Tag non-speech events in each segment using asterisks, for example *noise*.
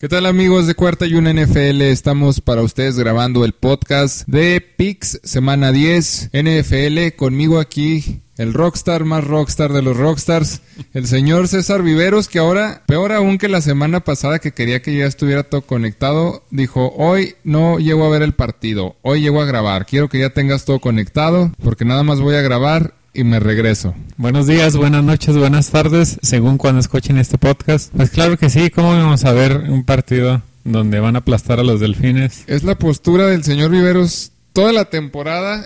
¿Qué tal amigos de Cuarta y Una NFL? Estamos para ustedes grabando el podcast de Pix Semana 10 NFL. Conmigo aquí el rockstar más rockstar de los rockstars, el señor César Viveros, que ahora, peor aún que la semana pasada que quería que ya estuviera todo conectado, dijo, hoy no llego a ver el partido, hoy llego a grabar, quiero que ya tengas todo conectado, porque nada más voy a grabar y me regreso. Buenos días, buenas noches, buenas tardes, según cuando escuchen este podcast. Pues claro que sí, ¿cómo vamos a ver un partido donde van a aplastar a los delfines? Es la postura del señor Viveros toda la temporada.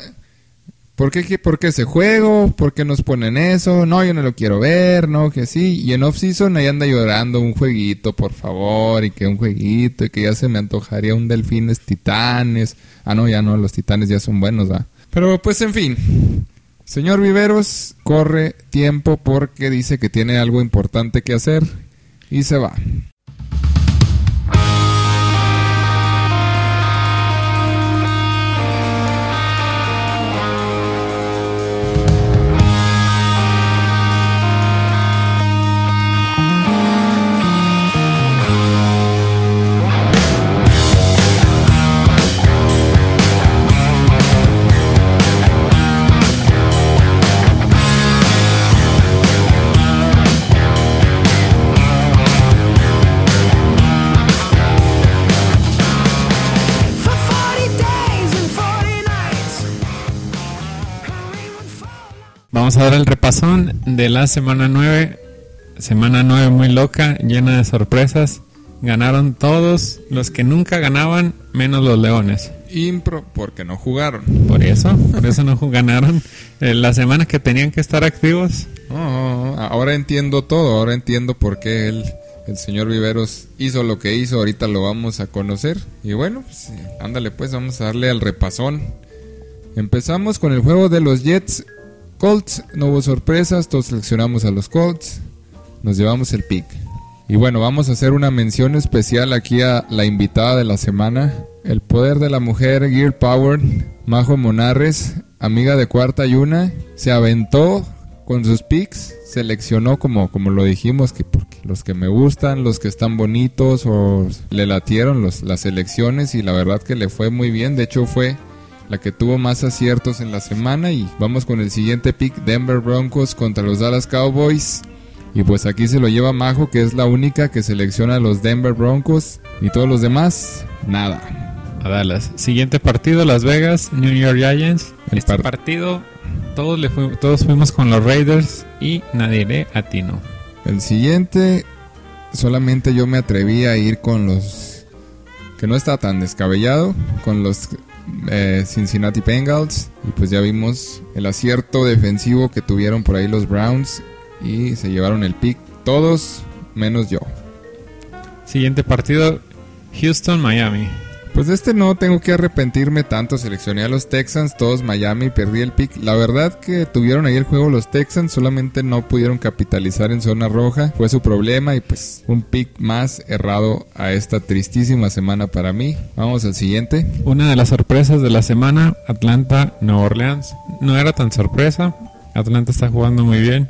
¿Por qué, ¿Por qué ese juego? ¿Por qué nos ponen eso? No, yo no lo quiero ver, no, que sí. Y en off-season ahí anda llorando un jueguito, por favor, y que un jueguito, y que ya se me antojaría un delfines titanes. Ah, no, ya no, los titanes ya son buenos, ¿va? Pero pues en fin, Señor Viveros corre tiempo porque dice que tiene algo importante que hacer y se va. Vamos a dar el repasón de la semana 9. Semana 9 muy loca, llena de sorpresas. Ganaron todos los que nunca ganaban, menos los leones. Impro, porque no jugaron. Por eso, por eso no ganaron. Eh, las semanas que tenían que estar activos. Oh, ahora entiendo todo, ahora entiendo por qué el, el señor Viveros hizo lo que hizo, ahorita lo vamos a conocer. Y bueno, pues, ándale pues, vamos a darle al repasón. Empezamos con el juego de los Jets Colts, no hubo sorpresas, todos seleccionamos a los Colts, nos llevamos el pick. Y bueno, vamos a hacer una mención especial aquí a la invitada de la semana, el poder de la mujer Gear Power, Majo Monarres, amiga de cuarta y una, se aventó con sus picks, seleccionó como, como lo dijimos, que porque los que me gustan, los que están bonitos o le latieron las elecciones y la verdad que le fue muy bien, de hecho fue la que tuvo más aciertos en la semana. Y vamos con el siguiente pick, Denver Broncos contra los Dallas Cowboys. Y pues aquí se lo lleva Majo, que es la única que selecciona a los Denver Broncos. Y todos los demás, nada. A Dallas. Siguiente partido, Las Vegas, New York Giants. El este partido, todos, le todos fuimos con los Raiders y nadie le atinó. El siguiente, solamente yo me atreví a ir con los... Que no está tan descabellado, con los eh, Cincinnati Bengals. Y pues ya vimos el acierto defensivo que tuvieron por ahí los Browns. Y se llevaron el pick todos menos yo. Siguiente partido, Houston-Miami. Pues de este no tengo que arrepentirme tanto. Seleccioné a los Texans, todos Miami, perdí el pick. La verdad que tuvieron ahí el juego los Texans, solamente no pudieron capitalizar en zona roja. Fue su problema y pues un pick más errado a esta tristísima semana para mí. Vamos al siguiente. Una de las sorpresas de la semana, Atlanta, Nueva Orleans. No era tan sorpresa. Atlanta está jugando muy bien.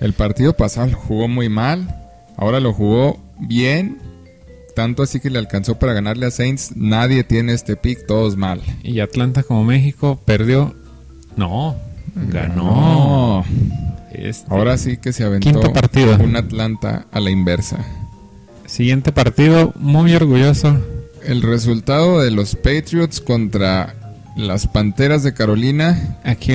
El partido pasado jugó muy mal. Ahora lo jugó bien tanto así que le alcanzó para ganarle a Saints. Nadie tiene este pick, todos mal. Y Atlanta como México perdió. No, ganó. Este, Ahora sí que se aventó partido. un Atlanta a la inversa. Siguiente partido, muy orgulloso. El resultado de los Patriots contra las Panteras de Carolina. Aquí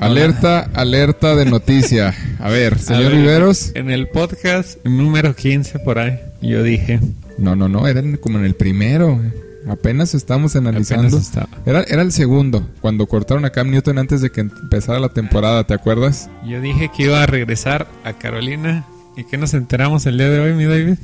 Alerta, alerta de noticia. A ver, *laughs* señor Riveros. En el podcast número 15 por ahí, yo dije, no, no, no, era como en el primero. Apenas estamos analizando. era, era el segundo, cuando cortaron a Cam Newton antes de que empezara la temporada, ¿te acuerdas? Yo dije que iba a regresar a Carolina. ¿Y qué nos enteramos el día de hoy, mi David?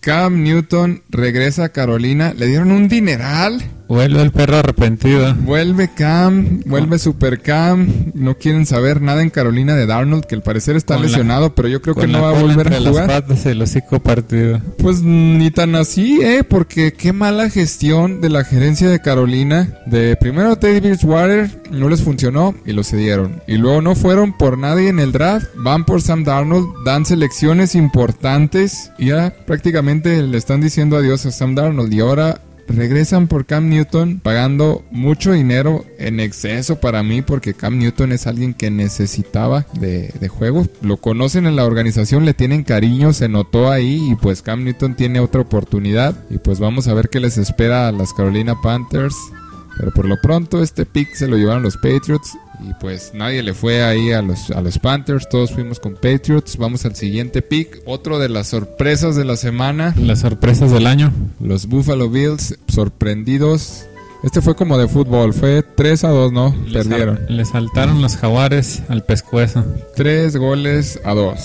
Cam Newton regresa a Carolina. Le dieron un dineral. Vuelve el perro arrepentido. Vuelve Cam, vuelve Super Cam. No quieren saber nada en Carolina de Darnold, que al parecer está Con la- lesionado, pero yo creo que no va a volver a jugar. las patas el hocico partido. Pues ni tan así, ¿eh? Porque qué mala gestión de la gerencia de Carolina. De primero Teddy Bridgewater no les funcionó y lo cedieron. Y luego no fueron por nadie en el draft. Van por Sam Darnold, dan selecciones importantes y ya prácticamente le están diciendo adiós a Sam Darnold. Y ahora regresan por Cam Newton pagando mucho dinero en exceso para mí porque Cam Newton es alguien que necesitaba de, de juego. Lo conocen en la organización, le tienen cariño, se notó ahí y pues Cam Newton tiene otra oportunidad y pues vamos a ver qué les espera a las Carolina Panthers. Pero por lo pronto este pick se lo llevaron los Patriots y pues nadie le fue ahí a los, a los Panthers, todos fuimos con Patriots. Vamos al siguiente pick, otro de las sorpresas de la semana. Las sorpresas del año. Los Buffalo Bills sorprendidos. Este fue como de fútbol, fue 3 a 2, ¿no? Le Perdieron. sal- Le saltaron los jaguares al pescuezo. 3 goles a 2.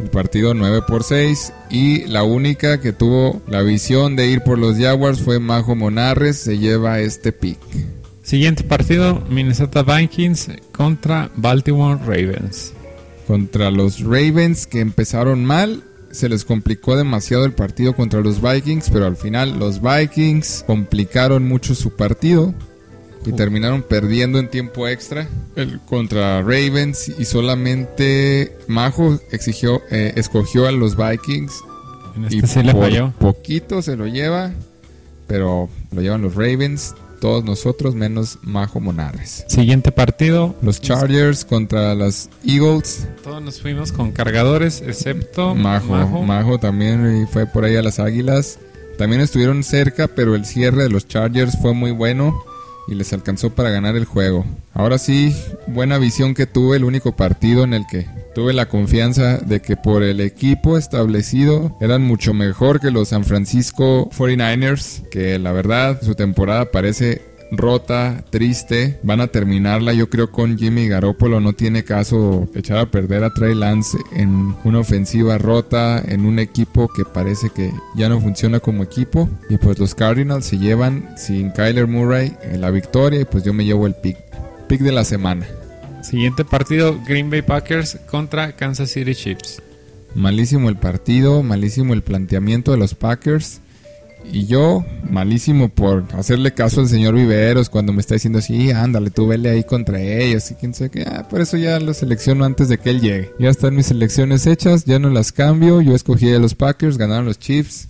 El partido 9 por 6 y la única que tuvo la visión de ir por los Jaguars fue Majo Monarres, se lleva este pick. Siguiente partido, Minnesota Vikings contra Baltimore Ravens. Contra los Ravens que empezaron mal, se les complicó demasiado el partido contra los Vikings, pero al final los Vikings complicaron mucho su partido y terminaron perdiendo en tiempo extra el- contra Ravens y solamente Majo exigió, eh, escogió a los Vikings En y este le por falló. poquito se lo lleva, pero lo llevan los Ravens, todos nosotros menos Majo Monarres. Siguiente partido, Los Chargers contra las Eagles. todos nos fuimos con cargadores, excepto Majo, Majo. Majo, también fue por ahí a las Águilas. También estuvieron cerca, pero el cierre de los Chargers fue muy bueno y les alcanzó para ganar el juego. Ahora sí, buena visión que tuve, el único partido en el que tuve la confianza de que por el equipo establecido eran mucho mejor que los San Francisco 49ers, que la verdad su temporada parece rota, triste. Van a terminarla, yo creo, con Jimmy Garoppolo. No tiene caso echar a perder a Trey Lance en una ofensiva rota, en un equipo que parece que ya no funciona como equipo. Y pues los Cardinals se llevan sin Kyler Murray en la victoria. Y pues yo me llevo el pick, pick de la semana. Siguiente partido, Green Bay Packers contra Kansas City Chiefs. Malísimo el partido, malísimo el planteamiento de los Packers. Y yo, malísimo por hacerle caso al señor Viveros cuando me está diciendo así, ándale, tú vele ahí contra ellos y quién sabe qué. Ah, por eso ya lo selecciono antes de que él llegue. Ya están mis selecciones hechas, ya no las cambio. Yo escogí a los Packers, ganaron los Chiefs.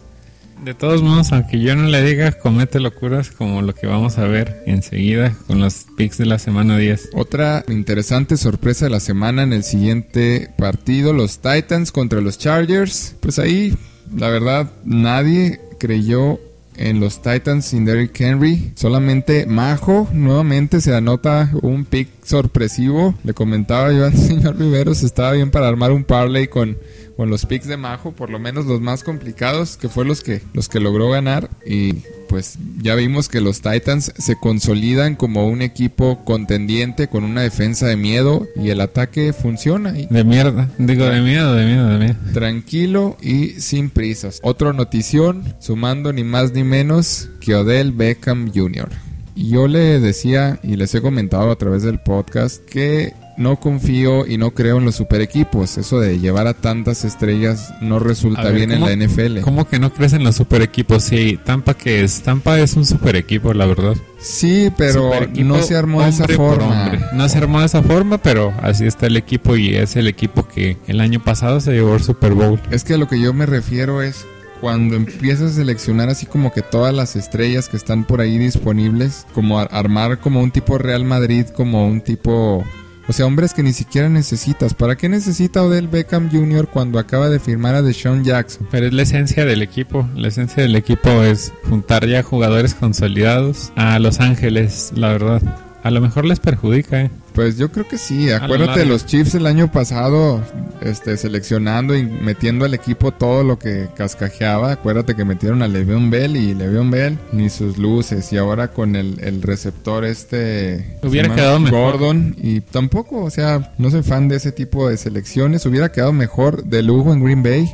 De todos modos, aunque yo no le diga, comete locuras como lo que vamos a ver enseguida con los picks de la semana 10. Otra interesante sorpresa de la semana en el siguiente partido, los Titans contra los Chargers. Pues ahí, la verdad, nadie creyó en los Titans sin Derrick Henry. Solamente Majo nuevamente se anota un pick sorpresivo. Le comentaba yo al *laughs* señor Viveros, estaba bien para armar un parlay con, con los picks de Majo, por lo menos los más complicados, que fue los que, los que logró ganar. Y pues ya vimos que los Titans se consolidan como un equipo contendiente con una defensa de miedo y el ataque funciona. Y De mierda, digo de miedo, de miedo, de miedo. tranquilo y sin prisas. Otra notición, sumando ni más ni menos que Odell Beckham Jr. Yo le decía y les he comentado a través del podcast que no confío y no creo en los super equipos. Eso de llevar a tantas estrellas no resulta ver, bien ¿cómo- en la NFL. ¿Cómo que no crees en los super equipos? Sí, Tampa que es, Tampa es un super equipo, la verdad. Sí, pero no se armó de esa forma. No se armó de esa forma, pero así está el equipo y es el equipo que el año pasado se llevó el Super Bowl. Es que a lo que yo me refiero es cuando empiezas a seleccionar así como que todas las estrellas que están por ahí disponibles, como ar- armar como un tipo Real Madrid, como un tipo... O sea, hombres que ni siquiera necesitas. ¿Para qué necesita Odell Beckham Jr. cuando acaba de firmar a Deshaun Jackson? Pero es la esencia del equipo. La esencia del equipo es juntar ya jugadores consolidados a Los Ángeles, la verdad. A lo mejor les perjudica, ¿eh? Pues yo creo que sí. Acuérdate de los Chiefs el año pasado, este, seleccionando y metiendo al equipo todo lo que cascajeaba. Acuérdate que metieron a Le'Veon Bell y Le'Veon Bell ni sus luces. Y ahora con el, el receptor este... ¿se Hubiera quedado mejor. Gordon. Y tampoco, o sea, no soy fan de ese tipo de selecciones. Hubiera quedado mejor de lujo en Green Bay.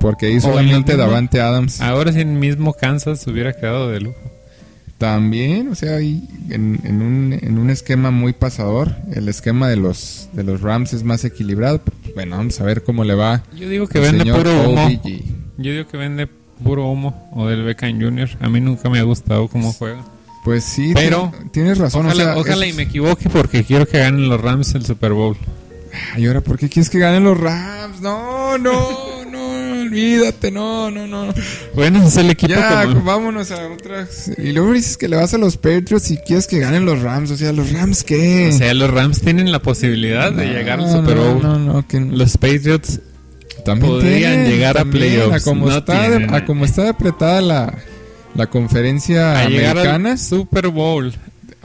Porque ahí solamente Davante Adams. Ahora sí, en mismo Kansas hubiera quedado de lujo. También, o sea, ahí en, en un, en un esquema muy pasador. El esquema de los, de los Rams es más equilibrado. Bueno, vamos a ver cómo le va. Yo digo que vende puro humo. OBG. Yo digo que vende puro humo o del Beckham Jr. A mí nunca me ha gustado cómo juega. Pues sí, Pero, tien- tienes razón. Ojalá, o sea, ojalá es- y me equivoque porque quiero que ganen los Rams el Super Bowl. Ay, ahora, ¿por qué quieres que ganen los Rams? No, no, *laughs* olvídate, no, no, no. Bueno, es el equipo Ya, como- vámonos a otras. Y luego dices que le vas a los Patriots y quieres que ganen los Rams. O sea, ¿los Rams qué? O sea, los Rams tienen la posibilidad de llegar al No, Super no, Bowl. No, no, que Los Patriots también podrían tienen, llegar a también, playoffs, A como, no está, tienen. a como está apretada la, la conferencia a americana, Super Bowl.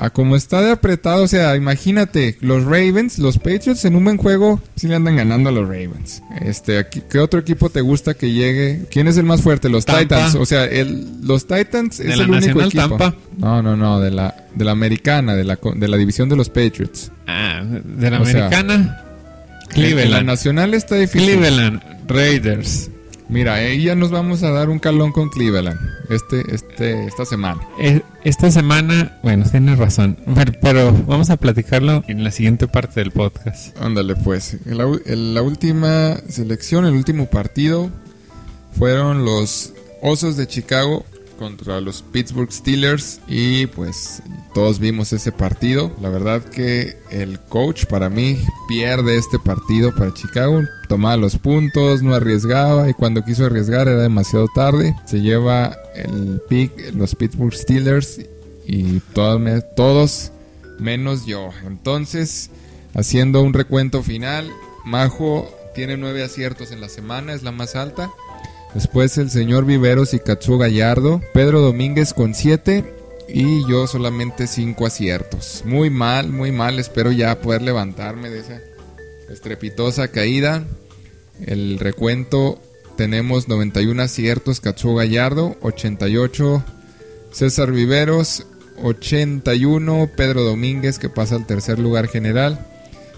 A como está de apretado, o sea, imagínate, los Ravens, los Patriots en un buen juego, sí le andan ganando a los Ravens. Este, aquí, ¿qué otro equipo te gusta que llegue? ¿Quién es el más fuerte? Los Tampa. Titans. O sea, el, los Titans De es la el único Nacional equipo. Tampa. No, no, no, de la, de la americana, de la, de la división de los Patriots. Ah, de la O sea, americana. En la Cleveland. nacional está difícil. Cleveland Raiders. Mira, ahí ya nos vamos a dar un calón con Cleveland este, este, esta semana. Eh, Esta semana, bueno, tienes razón, pero, pero vamos a platicarlo en la siguiente parte del podcast. Ándale, pues. La, la última selección, el último partido, fueron los Osos de Chicago contra los Pittsburgh Steelers. Y pues todos vimos ese partido. La verdad que el coach para mí pierde este partido para Chicago. Tomaba los puntos, no arriesgaba. Y cuando quiso arriesgar era demasiado tarde. Se lleva el pick los Pittsburgh Steelers. Y todos, me- todos menos yo. Entonces, haciendo un recuento final, Majo tiene nueve aciertos en la semana, es la más alta. Después el señor Viveros y Katsuo Gallardo, Pedro Domínguez con siete y yo solamente cinco aciertos. Muy mal, muy mal. Espero ya poder levantarme de esa estrepitosa caída. El recuento tenemos 91 aciertos Katsuo Gallardo, 88 César Viveros, 81 Pedro Domínguez que pasa al tercer lugar general.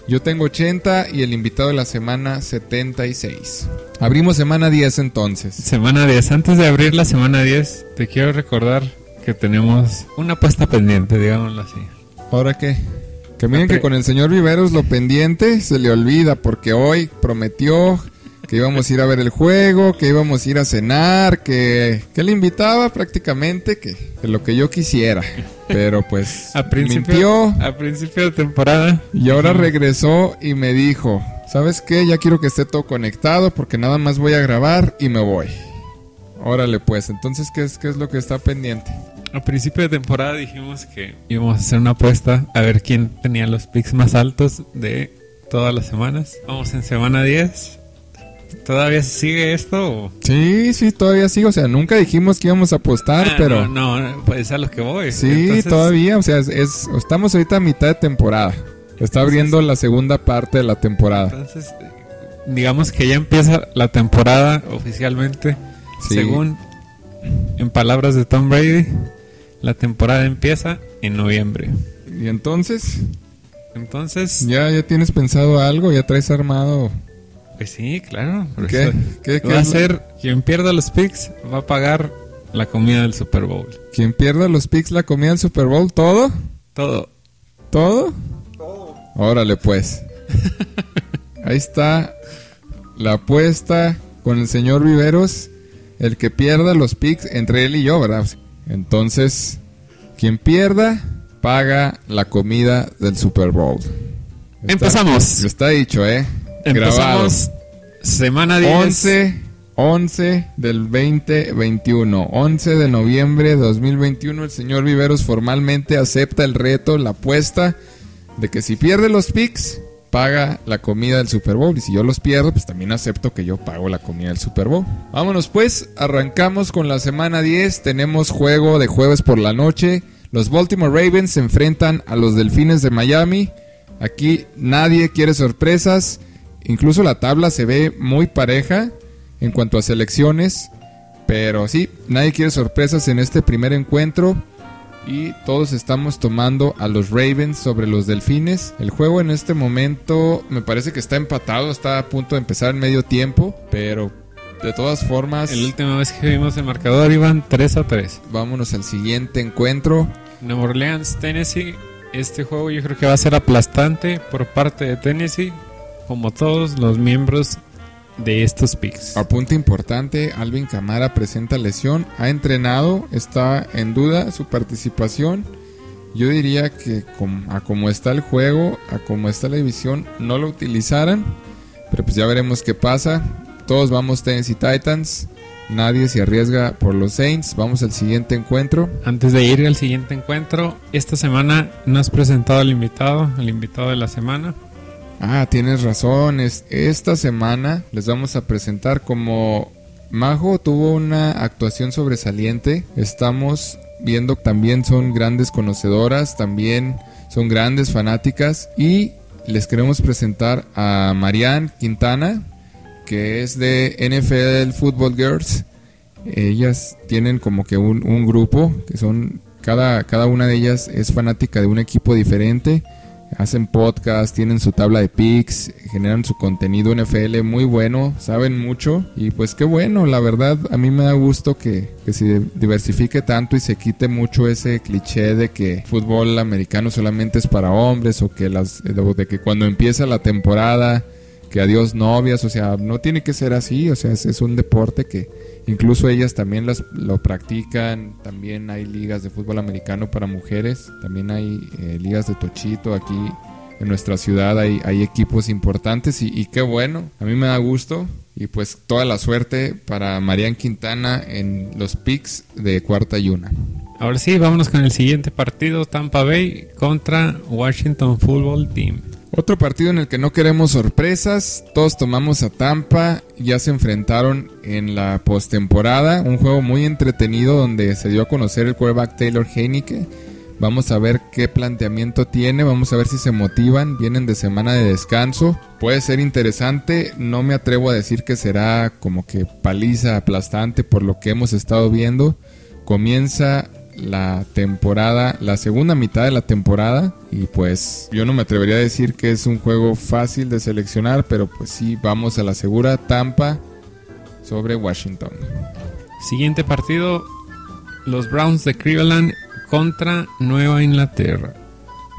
Yo tengo 80 y el invitado de la semana 76. Abrimos semana 10 entonces. Semana 10. Antes de abrir la semana 10, te quiero recordar que tenemos una apuesta pendiente, digámoslo así. ¿Ahora qué? Que miren que con el señor Viveros lo pendiente se le olvida porque hoy prometió que íbamos a ir a ver el juego, que íbamos a ir a cenar, que, que le invitaba prácticamente que, que lo que yo quisiera. Pero pues A principio, mintió a principio de temporada. y ahora regresó y me dijo, ¿sabes qué? Ya quiero que esté todo conectado porque nada más voy a grabar y me voy. Órale pues, entonces ¿qué es, qué es lo que está pendiente? A principio de temporada dijimos que íbamos a hacer una apuesta a ver quién tenía los picks más altos de todas las semanas. Vamos en semana 10. ¿Todavía sigue esto? Sí, sí, todavía sigo. O sea, nunca dijimos que íbamos a apostar, Ah, pero... No, no, pues a lo que voy. Sí, Entonces, todavía, o sea, es, es- estamos ahorita a mitad de temporada. Está abriendo la segunda parte de la temporada. Entonces, digamos que ya empieza la temporada oficialmente. Sí. Según, en palabras de Tom Brady, la temporada empieza en noviembre. Y entonces, Entonces, ¿ya, ya tienes pensado algo? ¿Ya traes armado? Pues sí, claro. ¿Qué? ¿Qué- qué va a ser, quien pierda los picks va a pagar la comida del Super Bowl. Quien pierda los picks, la comida del Super Bowl, ¿todo? Todo. ¿Todo? Órale, pues. *laughs* Ahí está la apuesta con el señor Viveros. El que pierda los picks entre él y yo, ¿verdad? Entonces, quien pierda, paga la comida del Super Bowl. Está- Empezamos. Está dicho, ¿eh? Empezamos semana 10. 11, 11 del 2021. 11 de noviembre de 2021. El señor Viveros formalmente acepta el reto, la apuesta de que si pierde los picks, paga la comida del Super Bowl. Y si yo los pierdo, pues también acepto que yo pago la comida del Super Bowl. Vámonos pues, arrancamos con la semana 10. Tenemos juego de jueves por la noche. Los Baltimore Ravens se enfrentan a los Delfines de Miami. Aquí nadie quiere sorpresas. Incluso la tabla se ve muy pareja en cuanto a selecciones. Pero sí, nadie quiere sorpresas en este primer encuentro. Y todos estamos tomando a los Ravens sobre los Delfines. El juego en este momento me parece que está empatado, está a punto de empezar en medio tiempo. Pero De todas formas, La última vez que vimos el marcador iban 3 a 3. vámonos al siguiente encuentro. Nueva Orleans, Tennessee. Este juego yo creo que va a ser aplastante por parte de Tennessee, como todos los miembros de estos picks. Apunte importante, Alvin Camara presenta lesión, ha entrenado, está en duda su participación. Yo diría que a como está el juego, a como está la división, no lo utilizaran, pero pues ya veremos qué pasa. Todos vamos Tennessee Titans, nadie se arriesga por los Saints. Vamos al siguiente encuentro. Antes de ir al siguiente encuentro, esta semana no has presentado al invitado, al invitado de la semana. Ah, tienes razón. es- esta semana les vamos a presentar como Majo tuvo una actuación sobresaliente. Estamos viendo también son grandes conocedoras, también son grandes fanáticas y les queremos presentar a Marianne Quintana, que es de NFL Football Girls. Ellas tienen como que un, un grupo que son cada, cada una de ellas es fanática de un equipo diferente hacen podcast, tienen su tabla de picks, generan su contenido NFL muy bueno, saben mucho y pues qué bueno, la verdad a mí me da gusto que, que se diversifique tanto y se quite mucho ese cliché de que fútbol americano solamente es para hombres o que las de que cuando empieza la temporada que adiós novias, o sea, no tiene que ser así, o sea, es un deporte que incluso ellas también las, lo practican, también hay ligas de fútbol americano para mujeres, también hay eh, ligas de tochito aquí en nuestra ciudad, hay, equipos importantes y, y qué bueno, a mí me da gusto. Y pues toda la suerte para Marian Quintana en los picks de cuarta y una. Ahora sí, vámonos con el siguiente partido, Tampa Bay contra Washington Football Team. Otro partido en el que no queremos sorpresas, todos tomamos a Tampa, ya se enfrentaron en la postemporada, un juego muy entretenido donde se dio a conocer el quarterback Taylor Heineke. Vamos a ver qué planteamiento tiene, vamos a ver si se motivan, vienen de semana de descanso. Puede ser interesante, no me atrevo a decir que será como que paliza aplastante por lo que hemos estado viendo. Comienza la temporada, la segunda mitad de la temporada y pues yo no me atrevería a decir que es un juego fácil de seleccionar, pero pues sí vamos a la segura Tampa sobre Washington. Siguiente partido, los Browns de Cleveland contra Nueva Inglaterra.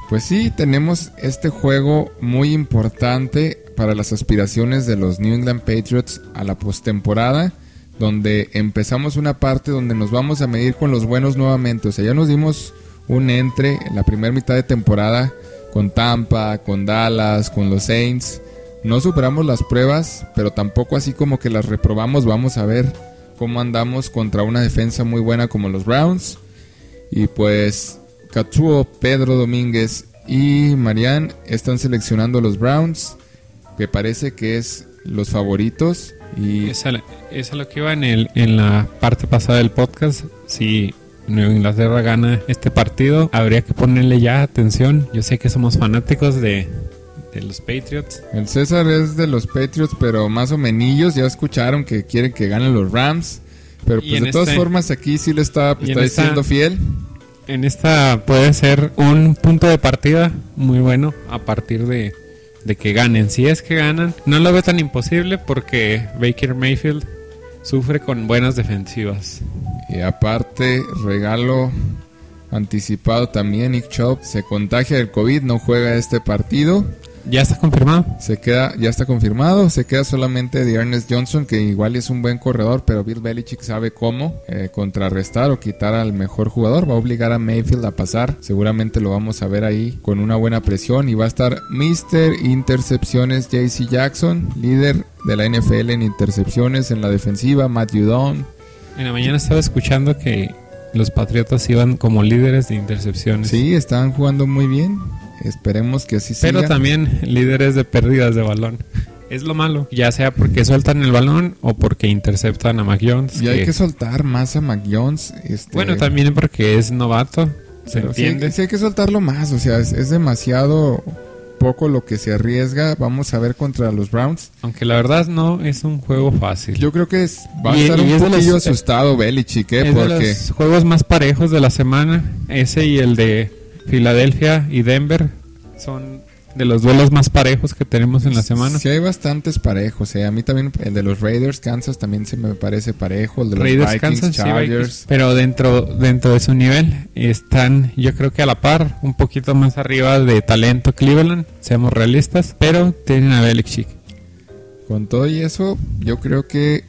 Pues sí, tenemos este juego muy importante para las aspiraciones de los New England Patriots a la postemporada, donde empezamos una parte donde nos vamos a medir con los buenos nuevamente. O sea, ya nos dimos un entre en la primera mitad de temporada con Tampa, con Dallas, con los Saints. No superamos las pruebas, pero tampoco así como que las reprobamos. Vamos a ver cómo andamos contra una defensa muy buena como los Browns. Y pues Katsuo, Pedro Domínguez y Marian están seleccionando a los Browns, que parece que es los favoritos. Y Esa es lo que iba en, el, en la parte pasada del podcast. Si Nueva Inglaterra gana este partido, habría que ponerle ya atención. Yo sé que somos fanáticos de, de los Patriots. el César es de los Patriots, pero más o menos ya escucharon que quieren que ganen los Rams. Pero pues de todas este- formas aquí sí le está, está esta- diciendo fiel. En esta puede ser un punto de partida muy bueno a partir de, de que ganen. Si es que ganan, no lo veo tan imposible porque Baker Mayfield sufre con buenas defensivas. Y aparte, regalo anticipado también, Nick Chubb se contagia del COVID, no juega este partido. ¿Ya está confirmado? Se queda, ya está confirmado, se queda solamente de Ernest Johnson, que igual es un buen corredor, pero Bill Belichick sabe cómo eh, contrarrestar o quitar al mejor jugador. Va a obligar a Mayfield a pasar. Seguramente lo vamos a ver ahí con una buena presión. Y va a estar Mr. Intercepciones JC Jackson, líder de la NFL en intercepciones en la defensiva, Matt Judon. En la mañana estaba escuchando que los Patriotas iban como líderes de intercepciones. Sí, están jugando muy bien. Esperemos que así Pero siga. también líderes de pérdidas de balón. Es lo malo. Ya sea porque sueltan el balón o porque interceptan a Mac Jones. Y hay que- soltar más a Mac Jones. este, Bueno, también porque es novato. Se Pero sí, entiende. sí hay que soltarlo más, o sea, es, es demasiado poco lo que se arriesga. Vamos a ver contra los Browns. Aunque la verdad no es un juego fácil. Yo creo que es- va a Y- estar y un es de poquillo los- asustado Belichick, ¿eh? es de porque los juegos más parejos de la semana. Ese y el de Filadelfia y Denver son de los duelos más parejos que tenemos en la semana. Sí, hay bastantes parejos. eh. A mí también el de los Raiders, Kansas, también se me parece parejo. El de los Raiders, Vikings, Kansas, sí, Chargers. Vikings. pero dentro dentro de su nivel están, yo creo que a la par, un poquito más arriba de talento Cleveland, seamos realistas, pero tienen a Belichick. Con todo y eso, yo creo que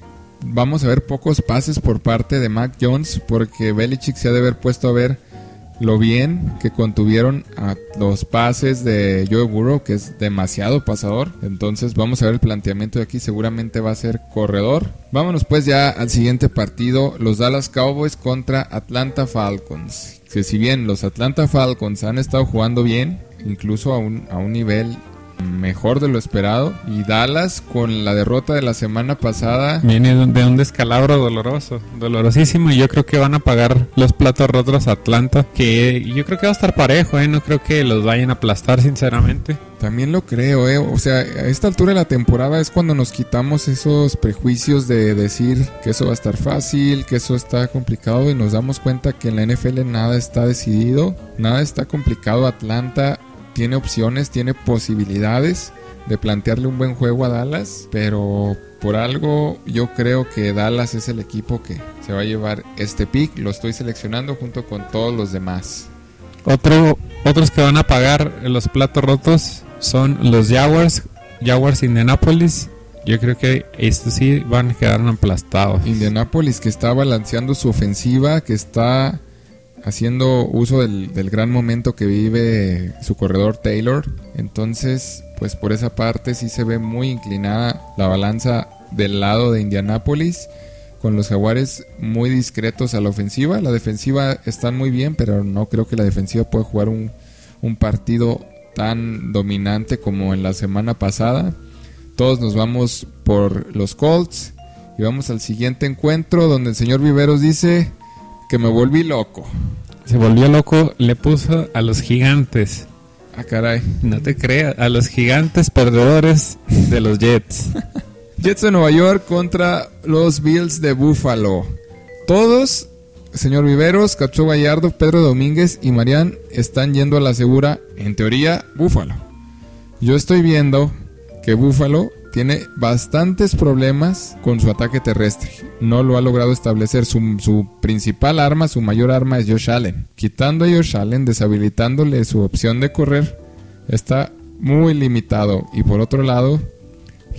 vamos a ver pocos pases por parte de Mac Jones porque Belichick se ha de haber puesto a ver lo bien que contuvieron a los pases de Joe Burrow, que es demasiado pasador. Entonces vamos a ver el planteamiento de aquí, seguramente va a ser corredor. Vámonos pues ya al siguiente partido, los Dallas Cowboys contra Atlanta Falcons. Que si bien los Atlanta Falcons han estado jugando bien, incluso a un, a un nivel mejor de lo esperado. Y Dallas, con la derrota de la semana pasada, Viene de un descalabro doloroso, dolorosísimo, y yo creo que van a pagar los platos rotos a Atlanta, que yo creo que va a estar parejo, ¿eh? no creo que los vayan a aplastar, sinceramente. también lo creo, ¿eh? O sea, a esta altura de la temporada es cuando nos quitamos esos prejuicios de decir que eso va a estar fácil, que eso está complicado, y nos damos cuenta que en la NFL nada está decidido, nada está complicado. Atlanta tiene opciones, tiene posibilidades de plantearle un buen juego a Dallas, pero por algo yo creo que Dallas es el equipo que se va a llevar este pick. Lo estoy seleccionando junto con todos los demás. Otro, otros que van a pagar los platos rotos son los Jaguars, Jaguars Indianapolis. Yo creo que estos sí van a quedar aplastados. Indianapolis que está balanceando su ofensiva, que está haciendo uso del, gran momento que vive su corredor Taylor. Entonces, pues por esa parte sí se ve muy inclinada la balanza del lado de Indianapolis. Con los jaguares muy discretos a la ofensiva. La defensiva están muy bien, pero no creo que la defensiva pueda jugar un, un partido tan dominante como en la semana pasada. Todos nos vamos por los Colts. Y vamos al siguiente encuentro donde el señor Viveros dice que me volví loco. Se volvió loco, le puso a los gigantes. Ah, caray. No te creas, a los gigantes perdedores de los Jets. *laughs* Jets de Nueva York contra los Bills de Buffalo. Todos, señor Viveros, Cacho Gallardo, Pedro Domínguez y Marián están yendo a la segura, en teoría, Buffalo. Yo estoy viendo que Buffalo tiene bastantes problemas con su ataque terrestre. No lo ha logrado establecer. Su, su, principal arma, su mayor arma es Josh Allen. Quitando a Josh Allen, deshabilitándole su opción de correr, está muy limitado. Y por otro lado,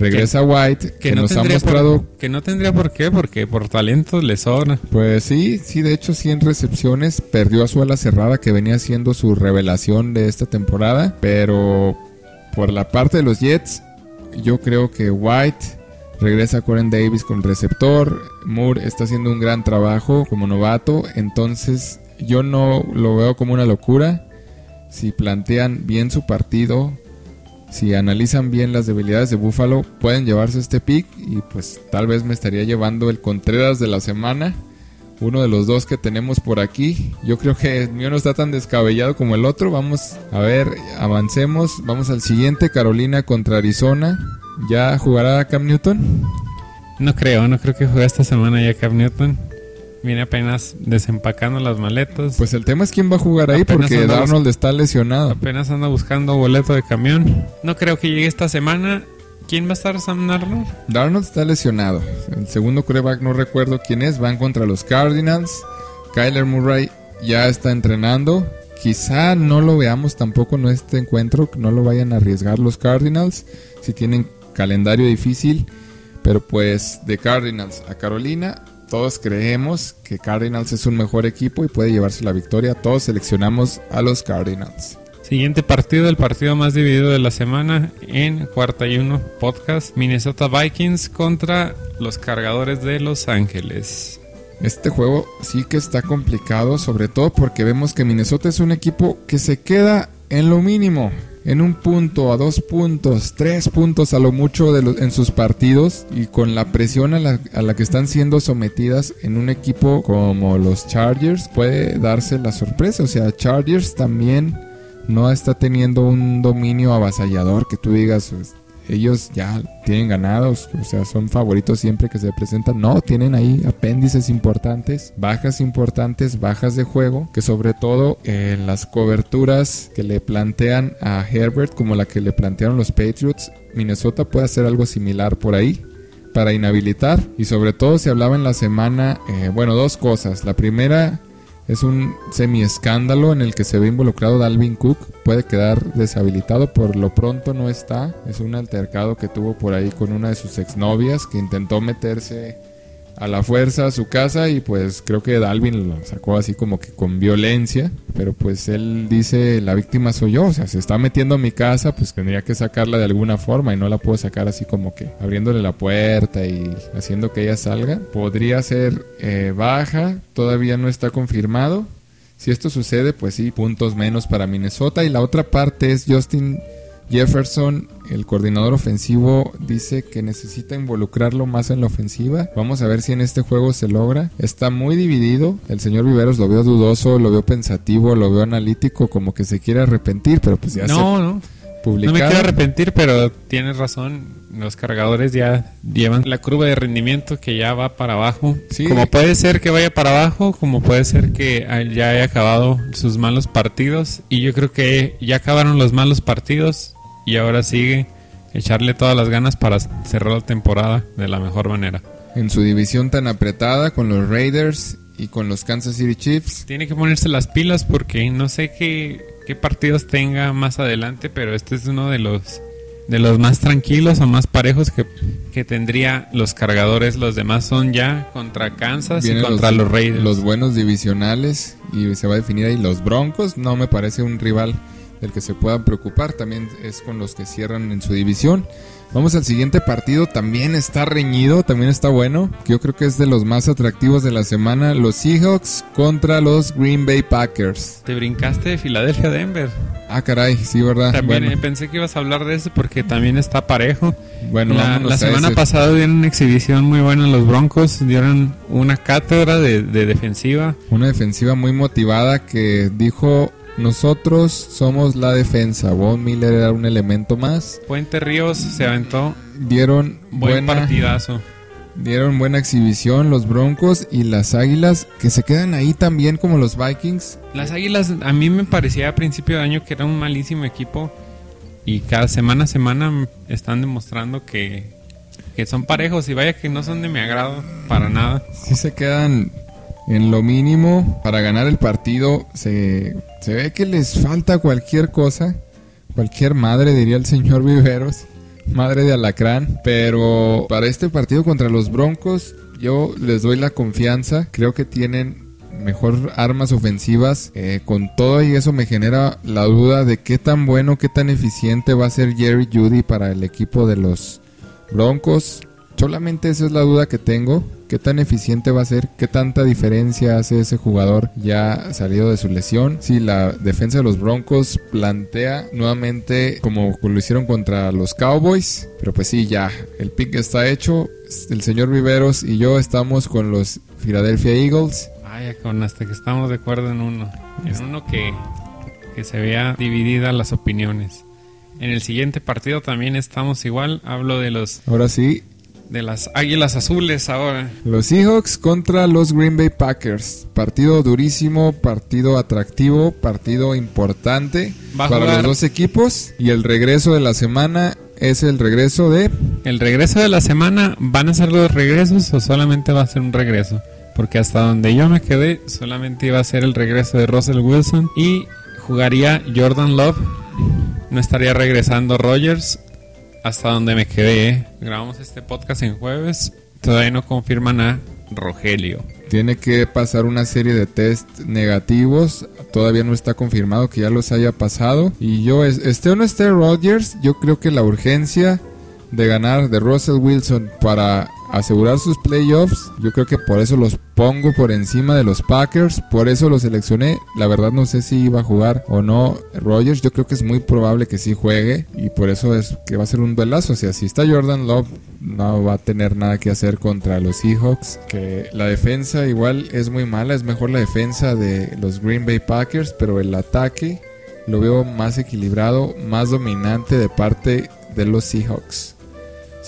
regresa White, que, no nos ha mostrado... por- que no tendría por qué, porque por talento le sobra. Pues sí, sí, de hecho 100 recepciones, perdió a su ala cerrada que venía siendo su revelación de esta temporada, pero por la parte de los Jets, yo creo que White regresa a Coren Davis con receptor, Moore está haciendo un gran trabajo como novato, entonces yo no lo veo como una locura. Si plantean bien su partido, si analizan bien las debilidades de Buffalo, pueden llevarse este pick y pues tal vez me estaría llevando el Contreras de la semana. Uno de los dos que tenemos por aquí. Yo creo que el mío no está tan descabellado como el otro. Vamos a ver, avancemos. Vamos al siguiente, Carolina contra Arizona. ¿Ya jugará Cam Newton? No creo, no creo que juegue esta semana ya Cam Newton. Viene apenas desempacando las maletas. Pues el tema es quién va a jugar ahí Apenas porque Darnold está lesionado. apenas anda buscando boleto de camión. No creo que llegue esta semana. ¿Quién va a estar Sam Darnold? Darnold está lesionado. El segundo coreback no recuerdo quién es. Van contra los Cardinals. Kyler Murray ya está entrenando. Quizá no lo veamos tampoco en este encuentro. No lo vayan a arriesgar los Cardinals. Si tienen calendario difícil. Pero pues de Cardinals a Carolina. Todos creemos que Cardinals es un mejor equipo y puede llevarse la victoria. Todos seleccionamos a los Cardinals. Siguiente partido, el partido más dividido de la semana en cuarta y uno podcast. Minnesota Vikings contra los cargadores de Los Ángeles. Este juego sí que está complicado, sobre todo porque vemos que Minnesota es un equipo que se queda en lo mínimo, en un punto, a dos puntos, tres puntos a lo mucho en sus partidos y con la presión a la, a la que están siendo sometidas en un equipo como los Chargers puede darse la sorpresa. O sea, Chargers también no está teniendo un dominio avasallador que tú digas "Pues, ellos ya tienen ganados, o sea, son favoritos siempre que se presentan. No, tienen ahí apéndices importantes, bajas importantes, bajas de juego, que sobre todo en las coberturas que le plantean a Herbert, como la que le plantearon los Patriots, Minnesota puede hacer algo similar por ahí para inhabilitar y sobre todo se hablaba en la semana, eh, bueno, dos cosas. La primera es un semi escándalo en el que se ve involucrado Dalvin Cook. Puede quedar deshabilitado, por lo pronto no está. Es un altercado que tuvo por ahí con una de sus exnovias que intentó meterse a la fuerza a su casa y pues creo que Dalvin lo sacó así como que con violencia, pero pues él dice la víctima soy yo, o sea, se está metiendo a mi casa, pues tendría que sacarla de alguna forma y no la puedo sacar así como que abriéndole la puerta y haciendo que ella salga. Podría ser eh, baja, todavía no está confirmado. Si esto sucede, pues sí, puntos menos para Minnesota. Y la otra parte es Justin Jefferson, el coordinador ofensivo, dice que necesita involucrarlo más en la ofensiva. Vamos a ver si en este juego se logra. Está muy dividido. El señor Viveros lo veo dudoso, lo veo pensativo, lo veo analítico, como que se quiere arrepentir, pero pues ya no, no. No me quiero arrepentir, pero tienes razón. Los cargadores ya llevan la curva de rendimiento que ya va para abajo. Como puede ser que vaya para abajo, como puede ser que ya haya acabado sus malos partidos. Y yo creo que ya acabaron los malos partidos y ahora sigue echarle todas las ganas para cerrar la temporada de la mejor manera. En su división tan apretada con los Raiders y con los Kansas City Chiefs. Tiene que ponerse las pilas porque no sé qué, qué partidos tenga más adelante, pero este es uno de los de los más tranquilos o más parejos que, que, tendría los cargadores. Los demás son ya contra Kansas y contra los, los, Raiders. Los buenos divisionales y se va a definir ahí los Broncos. No me parece un rival del que se puedan preocupar. También es con los que cierran en su división. Vamos al siguiente partido, también está reñido, también está bueno. Yo creo que es de los más atractivos de la semana. Los Seahawks contra los Green Bay Packers. Te brincaste de Filadelfia a Denver. Ah, caray, sí, ¿verdad? También eh, pensé que ibas a hablar de eso porque también está parejo. Bueno, la, la semana pasada dieron una exhibición muy buena los Broncos, dieron una cátedra de defensiva. Una defensiva muy motivada que dijo nosotros somos la defensa. Von Miller era un elemento más. Puente Ríos se aventó. Dieron buen partidazo. Dieron buena exhibición los Broncos y las Águilas que se quedan ahí también como los Vikings. Las Águilas a mí me parecía a principio de año que era un malísimo equipo y cada semana a semana están demostrando que, que son parejos y vaya que no son de mi agrado para nada. Sí se quedan en lo mínimo para ganar el partido. Se, se ve que les falta cualquier cosa, cualquier madre, diría el señor Viveros, madre de alacrán. Pero para este partido contra los Broncos, yo les doy la confianza. Creo que tienen mejor armas ofensivas. Eh, con todo y eso me genera la duda de qué tan bueno, qué tan eficiente va a ser Jerry Judy para el equipo de los Broncos. Solamente esa es la duda que tengo. ¿Qué tan eficiente va a ser? ¿Qué tanta diferencia hace ese jugador ya salido de su lesión? Si la defensa de los Broncos plantea nuevamente como lo hicieron contra los Cowboys. Pero pues sí, ya, el pick está hecho. El señor Viveros y yo estamos con los Philadelphia Eagles. Vaya, con hasta que estamos de acuerdo en uno. En uno que, que se vea dividida las opiniones. En el siguiente partido también estamos igual. Hablo de los. Ahora sí, de las Águilas Azules ahora. Los Seahawks contra los Green Bay Packers. Partido durísimo, partido atractivo, partido importante para los dos equipos. Y el regreso de la semana es el regreso de... El regreso de la semana, ¿van a ser los regresos o solamente va a ser un regreso? Porque hasta donde yo me quedé, solamente iba a ser el regreso de Russell Wilson y jugaría Jordan Love. No estaría regresando Rogers hasta donde me quedé. ¿eh? Grabamos este podcast en jueves. Todavía no confirman a Rogelio. Tiene que pasar una serie de test negativos. Todavía no está confirmado que ya los haya pasado. Y yo, esté o no esté Rodgers, yo creo que la urgencia de ganar de Russell Wilson para asegurar sus playoffs. Yo creo que por eso los pongo por encima de los Packers. Por eso los seleccioné. La verdad no sé si iba a jugar o no Rogers. Yo creo que es muy probable que sí juegue. Y por eso es que va a ser un duelazo. O sea, si está Jordan Love, no va a tener nada que hacer contra los Seahawks. Que la defensa igual es muy mala. Es mejor la defensa de los Green Bay Packers. Pero el ataque lo veo más equilibrado, más dominante de parte de los Seahawks.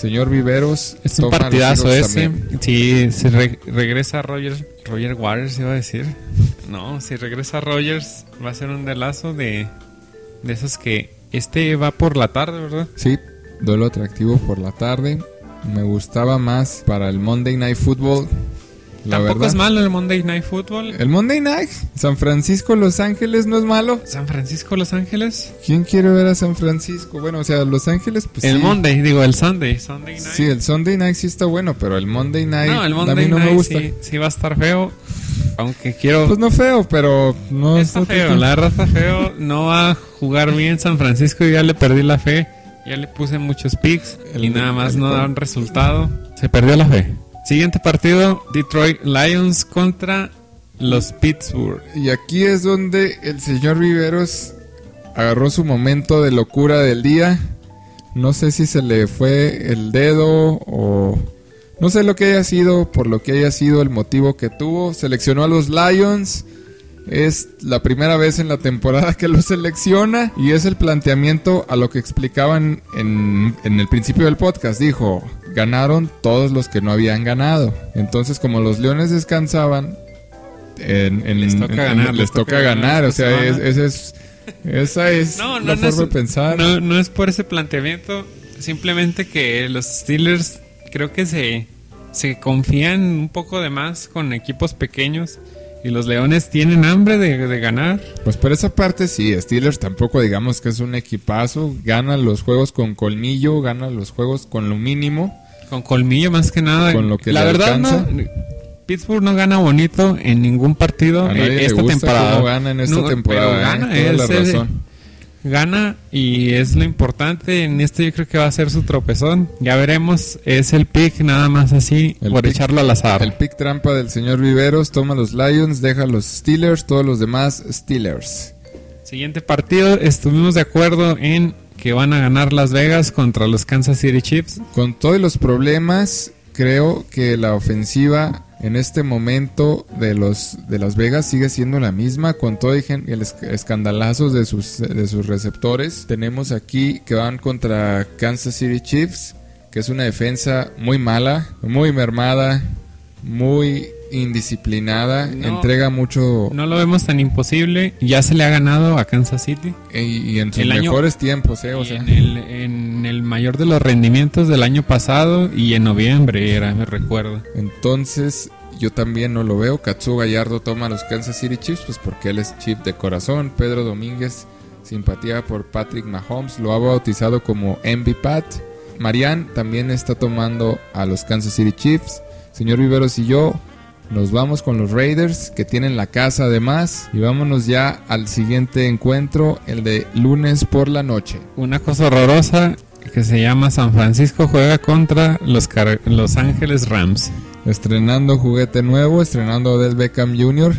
Señor Viveros, Es un partidazo ese. también. Si re- regresa Roger, Roger Waters, iba a decir. No, si regresa Rogers, va a ser un delazo de, de esos que este va por la tarde, ¿verdad? Sí, duelo atractivo por la tarde. Me gustaba más para el Monday Night Football. La Tampoco verdad. es malo el Monday Night Football. El Monday Night, San Francisco, Los Ángeles, no es malo. San Francisco, Los Ángeles. ¿Quién quiere ver a San Francisco? Bueno, o sea, Los Ángeles, pues el sí. Monday, digo, el Sunday. Sunday Night. Sí, el Sunday Night sí está bueno, pero el Monday Night no, el a Monday mí no Night me gusta. Sí, sí va a estar feo. Aunque quiero. Pues no feo, pero no está feo, la verdad está feo. No va a jugar bien San Francisco y ya le perdí la fe. Ya le puse muchos picks y El- nada más el- no dan resultado. Se perdió la fe. Siguiente partido, Detroit Lions contra los Pittsburgh. Y aquí es donde el señor Viveros agarró su momento de locura del día. No sé si se le fue el dedo o no sé lo que haya sido, por lo que haya sido el motivo que tuvo. Seleccionó a los Lions. Es la primera vez en la temporada que lo selecciona y es el planteamiento a lo que explicaban en, en el principio del podcast. Dijo, ganaron todos los que no habían ganado. Entonces como los Leones descansaban, en, en- Les toca en- ganar, les, les toca, toca ganar ganar. O sea, es, ese es, esa es No, no, la no forma es, de pensar. no, no es por ese planteamiento. Simplemente que los Steelers creo que se, se confían un poco de más con equipos pequeños. Y los Leones tienen hambre de, de ganar. Pues por esa parte sí, Steelers tampoco digamos que es un equipazo. Gana los juegos con colmillo, gana los juegos con lo mínimo. Con colmillo más que nada. Con lo que La le verdad, alcanza. no, Pittsburgh no gana bonito en ningún partido A eh, nadie le esta gusta temporada. cómo gana en esta No, temporada. Pero ¿eh? gana, Toda la eh, razón. Gana y es lo importante. En esto yo creo que va a ser su tropezón. Ya veremos. Es el pick nada más así El por pick- echarlo al azar. El pick trampa del señor Viveros toma los Lions, deja los Steelers, todos los demás Steelers. Siguiente partido. Estuvimos de acuerdo en que van a ganar Las Vegas contra los Kansas City Chiefs. Con todos los problemas, creo que la ofensiva en este momento de los de Las Vegas sigue siendo la misma con todo el es- escandalazos de sus de sus receptores. Tenemos aquí que van contra Kansas City Chiefs, que es una defensa muy mala, muy mermada, muy indisciplinada, No. entrega mucho No lo vemos tan imposible. Ya se le ha ganado a Kansas City. y, y en sus El año- mejores tiempos, eh, o sea, en, el, en el mayor de los rendimientos del año pasado y en noviembre era, me recuerdo. Entonces, yo también no lo veo. Katsu Gallardo toma a los Kansas City Chiefs, pues porque él es chip de corazón. Pedro Domínguez, simpatía por Patrick Mahomes, lo ha bautizado como MVP-Pat. Marian también está tomando a los Kansas City Chiefs. Señor Viveros y yo nos vamos con los Raiders, que tienen la casa además. Y vámonos ya al siguiente encuentro, el de lunes por la noche. Una cosa horrorosa que se llama San Francisco juega contra los, Car- los Ángeles Rams. Estrenando juguete nuevo, estrenando a Odell Beckham Jr.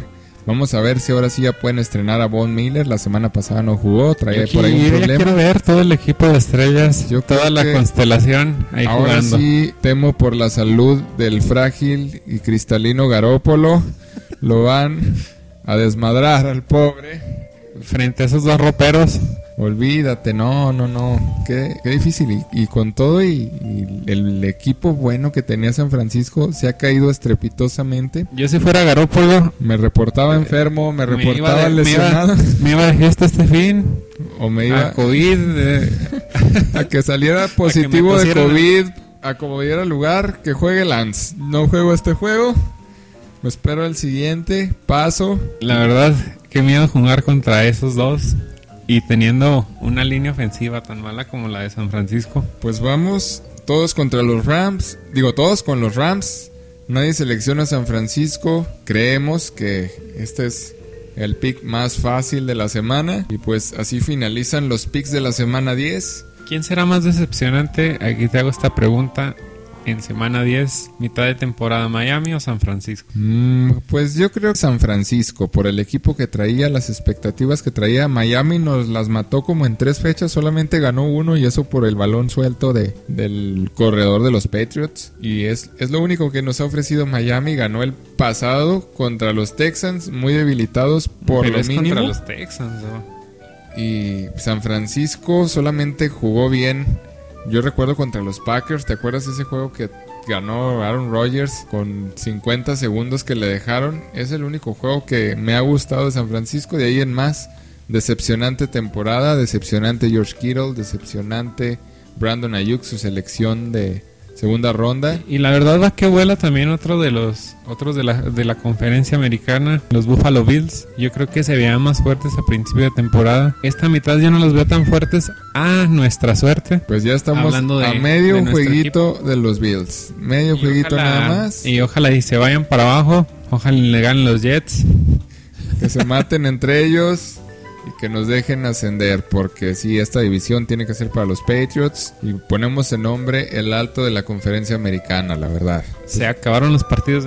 Vamos a ver si ahora sí ya pueden estrenar a Von Miller. La semana pasada no jugó, traía por ahí un ya problema. quiero ver todo el equipo de estrellas, Yo toda la constelación ahí Ahora jugando. sí temo por la salud del frágil y cristalino Garópolo. Lo van a desmadrar al pobre. Frente a esos dos roperos, Olvídate, no, no, no. Qué, qué difícil. Y, y con todo y, y el equipo bueno que tenía San Francisco se ha caído estrepitosamente. yo si fuera Garópolo, Me reportaba enfermo, me me reportaba de, me, iba, lesionado. me iba de fiesta este fin, O me iba a COVID, eh, *laughs* a que saliera *laughs* positivo de pusieran- COVID, a como diera lugar, que juegue Lance. No juego este juego. Me espero el siguiente. Paso. La verdad, qué miedo jugar contra esos dos. Y teniendo una línea ofensiva tan mala como la de San Francisco. Pues vamos todos contra los Rams. Digo, todos con los Rams. Nadie selecciona a San Francisco. Creemos que este es el pick más fácil de la semana. Y pues así finalizan los picks de la semana 10. ¿Quién será más decepcionante? Aquí te hago esta pregunta. En semana 10, mitad de temporada, Miami o San Francisco. Mm, pues yo creo que San Francisco, por el equipo que traía, las expectativas que traía, Miami nos las mató como en tres fechas, solamente ganó uno y eso por el balón suelto de, del corredor de los Patriots. Y es, es lo único que nos ha ofrecido Miami, ganó el pasado contra los Texans, muy debilitados por Pero lo es mínimo. contra los Texans, ¿no? Y San Francisco solamente jugó bien Yo recuerdo contra los Packers, ¿te acuerdas ese juego que ganó Aaron Rodgers con 50 segundos que le dejaron? Es el único juego que me ha gustado de San Francisco, de ahí en más. Decepcionante temporada, decepcionante George Kittle, decepcionante Brandon Ayuk, su selección de, segunda ronda. Y la verdad va que vuela también otro de los otros de la, de la conferencia americana, los Buffalo Bills. Yo creo que se veían más fuertes a principio de temporada. Esta mitad ya no los veo tan fuertes a nuestra suerte. Pues ya estamos a medio jueguito de los Bills. Medio jueguito nada más. Y ojalá y se vayan para abajo. Ojalá le ganen los Jets. Que se maten entre ellos y que nos dejen ascender, porque si esta división tiene que ser para los Patriots y ponemos el nombre el alto de la conferencia americana, la verdad. Se acabaron los partidos,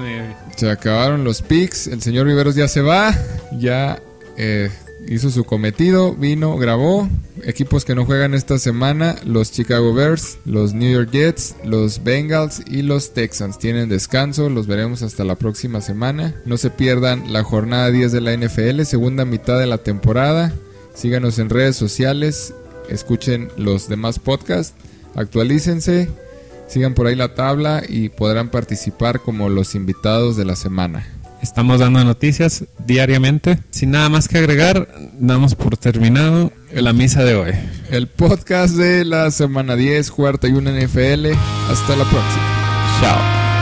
Se acabaron los picks, el señor Viveros ya se va, ya eh, hizo su cometido, vino, grabó. Equipos que no juegan esta semana, los Chicago Bears, los New York Jets, los Bengals y los Texans tienen descanso, los veremos hasta la próxima semana. No se pierdan la jornada 10 de la NFL, segunda mitad de la temporada. Síganos en redes sociales, escuchen los demás podcasts, actualícense, sigan por ahí la tabla y podrán participar como los invitados de la semana. Estamos dando noticias diariamente. Sin nada más que agregar, damos por terminado la misa de hoy. El podcast de la semana 10, cuarta y una NFL. Hasta la próxima. Chao.